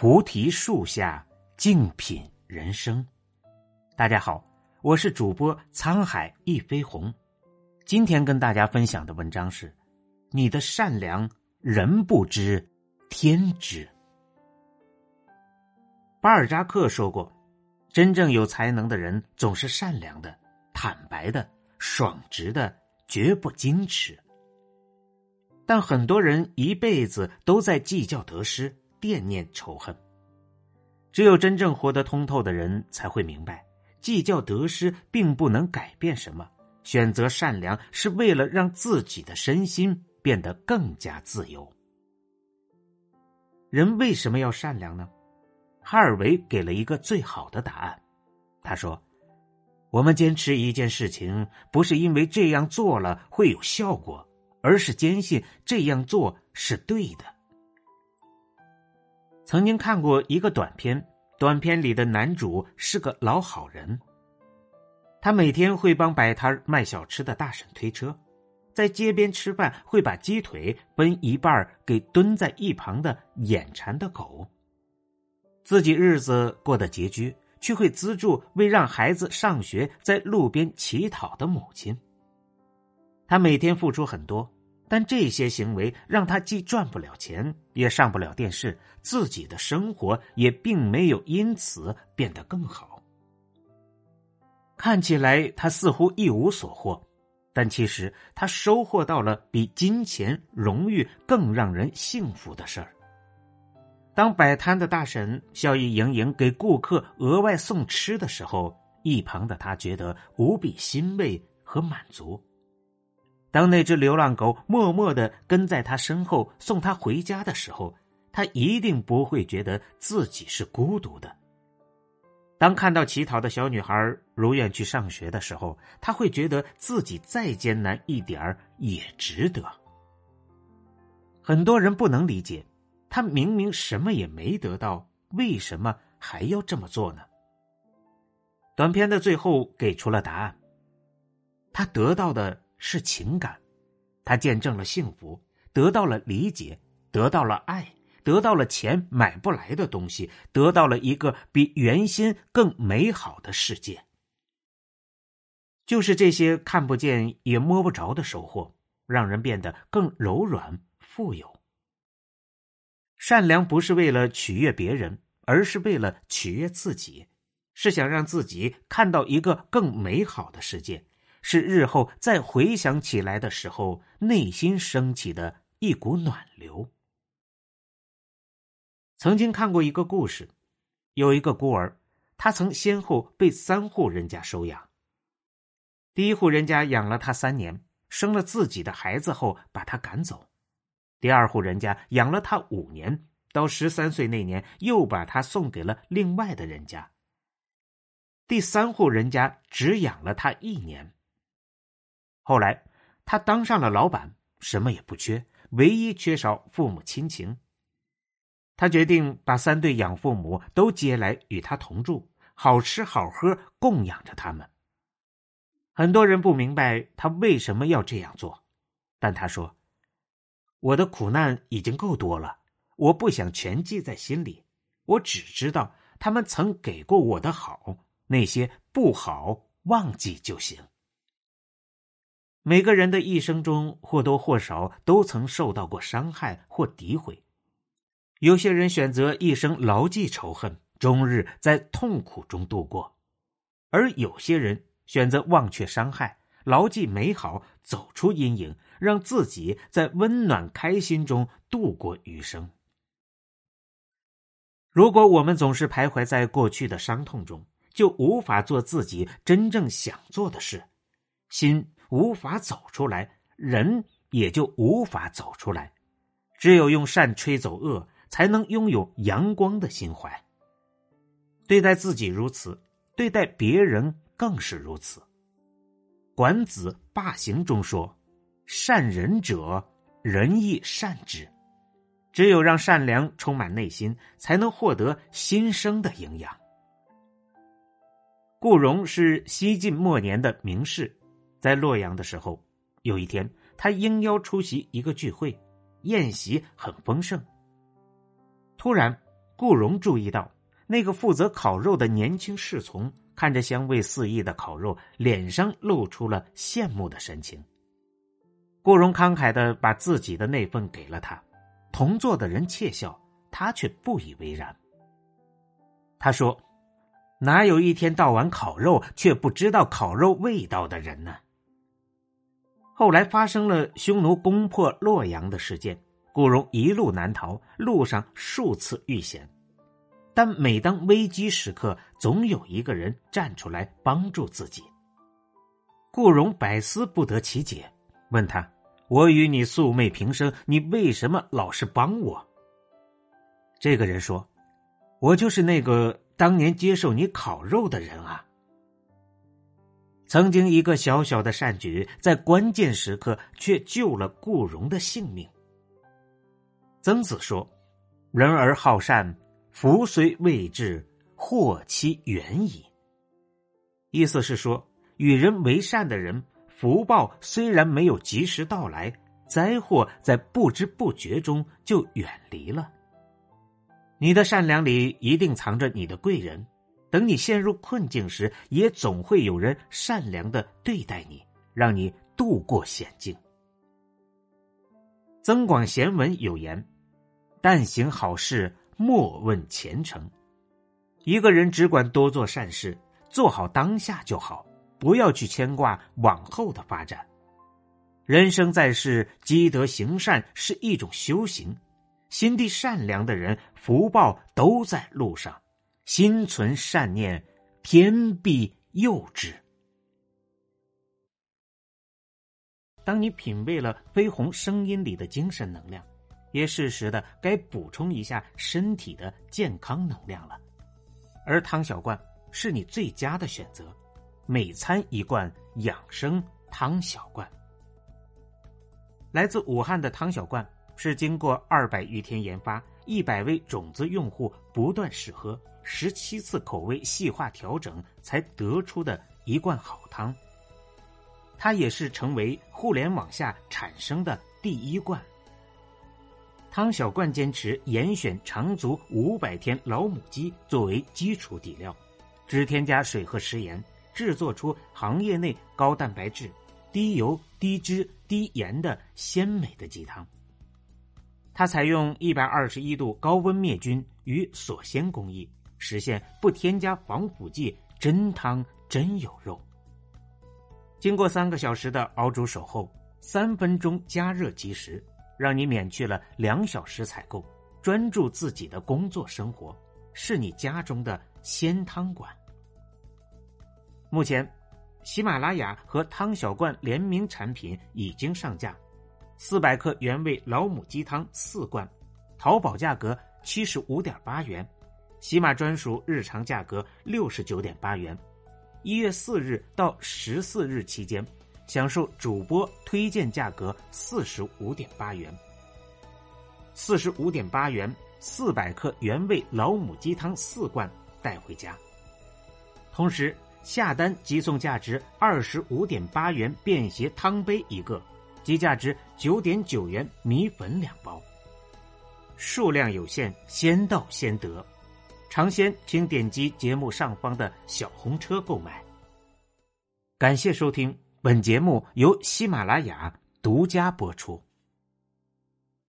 菩提树下静品人生。大家好，我是主播沧海一飞鸿。今天跟大家分享的文章是：你的善良，人不知，天知。巴尔扎克说过：“真正有才能的人总是善良的、坦白的、爽直的，绝不矜持。”但很多人一辈子都在计较得失。惦念仇恨，只有真正活得通透的人才会明白，计较得失并不能改变什么。选择善良是为了让自己的身心变得更加自由。人为什么要善良呢？哈尔维给了一个最好的答案。他说：“我们坚持一件事情，不是因为这样做了会有效果，而是坚信这样做是对的。”曾经看过一个短片，短片里的男主是个老好人。他每天会帮摆摊卖小吃的大婶推车，在街边吃饭会把鸡腿分一半给蹲在一旁的眼馋的狗。自己日子过得拮据，却会资助为让孩子上学在路边乞讨的母亲。他每天付出很多。但这些行为让他既赚不了钱，也上不了电视，自己的生活也并没有因此变得更好。看起来他似乎一无所获，但其实他收获到了比金钱、荣誉更让人幸福的事儿。当摆摊的大婶笑意盈盈给顾客额外送吃的时候，一旁的他觉得无比欣慰和满足。当那只流浪狗默默的跟在他身后送他回家的时候，他一定不会觉得自己是孤独的。当看到乞讨的小女孩如愿去上学的时候，他会觉得自己再艰难一点也值得。很多人不能理解，他明明什么也没得到，为什么还要这么做呢？短片的最后给出了答案，他得到的。是情感，他见证了幸福，得到了理解，得到了爱，得到了钱买不来的东西，得到了一个比原先更美好的世界。就是这些看不见也摸不着的收获，让人变得更柔软、富有。善良不是为了取悦别人，而是为了取悦自己，是想让自己看到一个更美好的世界。是日后再回想起来的时候，内心升起的一股暖流。曾经看过一个故事，有一个孤儿，他曾先后被三户人家收养。第一户人家养了他三年，生了自己的孩子后把他赶走；第二户人家养了他五年，到十三岁那年又把他送给了另外的人家；第三户人家只养了他一年。后来，他当上了老板，什么也不缺，唯一缺少父母亲情。他决定把三对养父母都接来与他同住，好吃好喝供养着他们。很多人不明白他为什么要这样做，但他说：“我的苦难已经够多了，我不想全记在心里，我只知道他们曾给过我的好，那些不好忘记就行。”每个人的一生中或多或少都曾受到过伤害或诋毁，有些人选择一生牢记仇恨，终日在痛苦中度过；而有些人选择忘却伤害，牢记美好，走出阴影，让自己在温暖开心中度过余生。如果我们总是徘徊在过去的伤痛中，就无法做自己真正想做的事，心。无法走出来，人也就无法走出来。只有用善吹走恶，才能拥有阳光的心怀。对待自己如此，对待别人更是如此。管子霸行中说：“善人者，人亦善之。”只有让善良充满内心，才能获得新生的营养。顾荣是西晋末年的名士。在洛阳的时候，有一天，他应邀出席一个聚会，宴席很丰盛。突然，顾荣注意到那个负责烤肉的年轻侍从看着香味四溢的烤肉，脸上露出了羡慕的神情。顾荣慷慨的把自己的那份给了他，同座的人窃笑，他却不以为然。他说：“哪有一天到晚烤肉却不知道烤肉味道的人呢？”后来发生了匈奴攻破洛阳的事件。顾荣一路难逃，路上数次遇险，但每当危机时刻，总有一个人站出来帮助自己。顾荣百思不得其解，问他：“我与你素昧平生，你为什么老是帮我？”这个人说：“我就是那个当年接受你烤肉的人啊。”曾经一个小小的善举，在关键时刻却救了顾荣的性命。曾子说：“人而好善，福虽未至，祸期远矣。”意思是说，与人为善的人，福报虽然没有及时到来，灾祸在不知不觉中就远离了。你的善良里一定藏着你的贵人，等你陷入困境时，也总会有人善良的对待你，让你度过险境。《增广贤文》有言。但行好事，莫问前程。一个人只管多做善事，做好当下就好，不要去牵挂往后的发展。人生在世，积德行善是一种修行。心地善良的人，福报都在路上。心存善念，天必佑之。当你品味了飞鸿声音里的精神能量。也适时的该补充一下身体的健康能量了，而汤小罐是你最佳的选择，每餐一罐养生汤小罐。来自武汉的汤小罐是经过二百余天研发，一百位种子用户不断试喝，十七次口味细化调整才得出的一罐好汤。它也是成为互联网下产生的第一罐。汤小罐坚持严选长足五百天老母鸡作为基础底料，只添加水和食盐，制作出行业内高蛋白质、低油、低脂、低盐的鲜美的鸡汤。它采用一百二十一度高温灭菌与锁鲜工艺，实现不添加防腐剂，真汤真有肉。经过三个小时的熬煮守候，三分钟加热即食。让你免去了两小时采购，专注自己的工作生活，是你家中的鲜汤馆。目前，喜马拉雅和汤小罐联名产品已经上架，四百克原味老母鸡汤四罐，淘宝价格七十五点八元，喜马专属日常价格六十九点八元。一月四日到十四日期间。享受主播推荐价格四十五点八元，四十五点八元四百克原味老母鸡汤四罐带回家，同时下单即送价值二十五点八元便携汤杯一个及价值九点九元米粉两包，数量有限，先到先得，尝鲜请点击节目上方的小红车购买。感谢收听。本节目由喜马拉雅独家播出。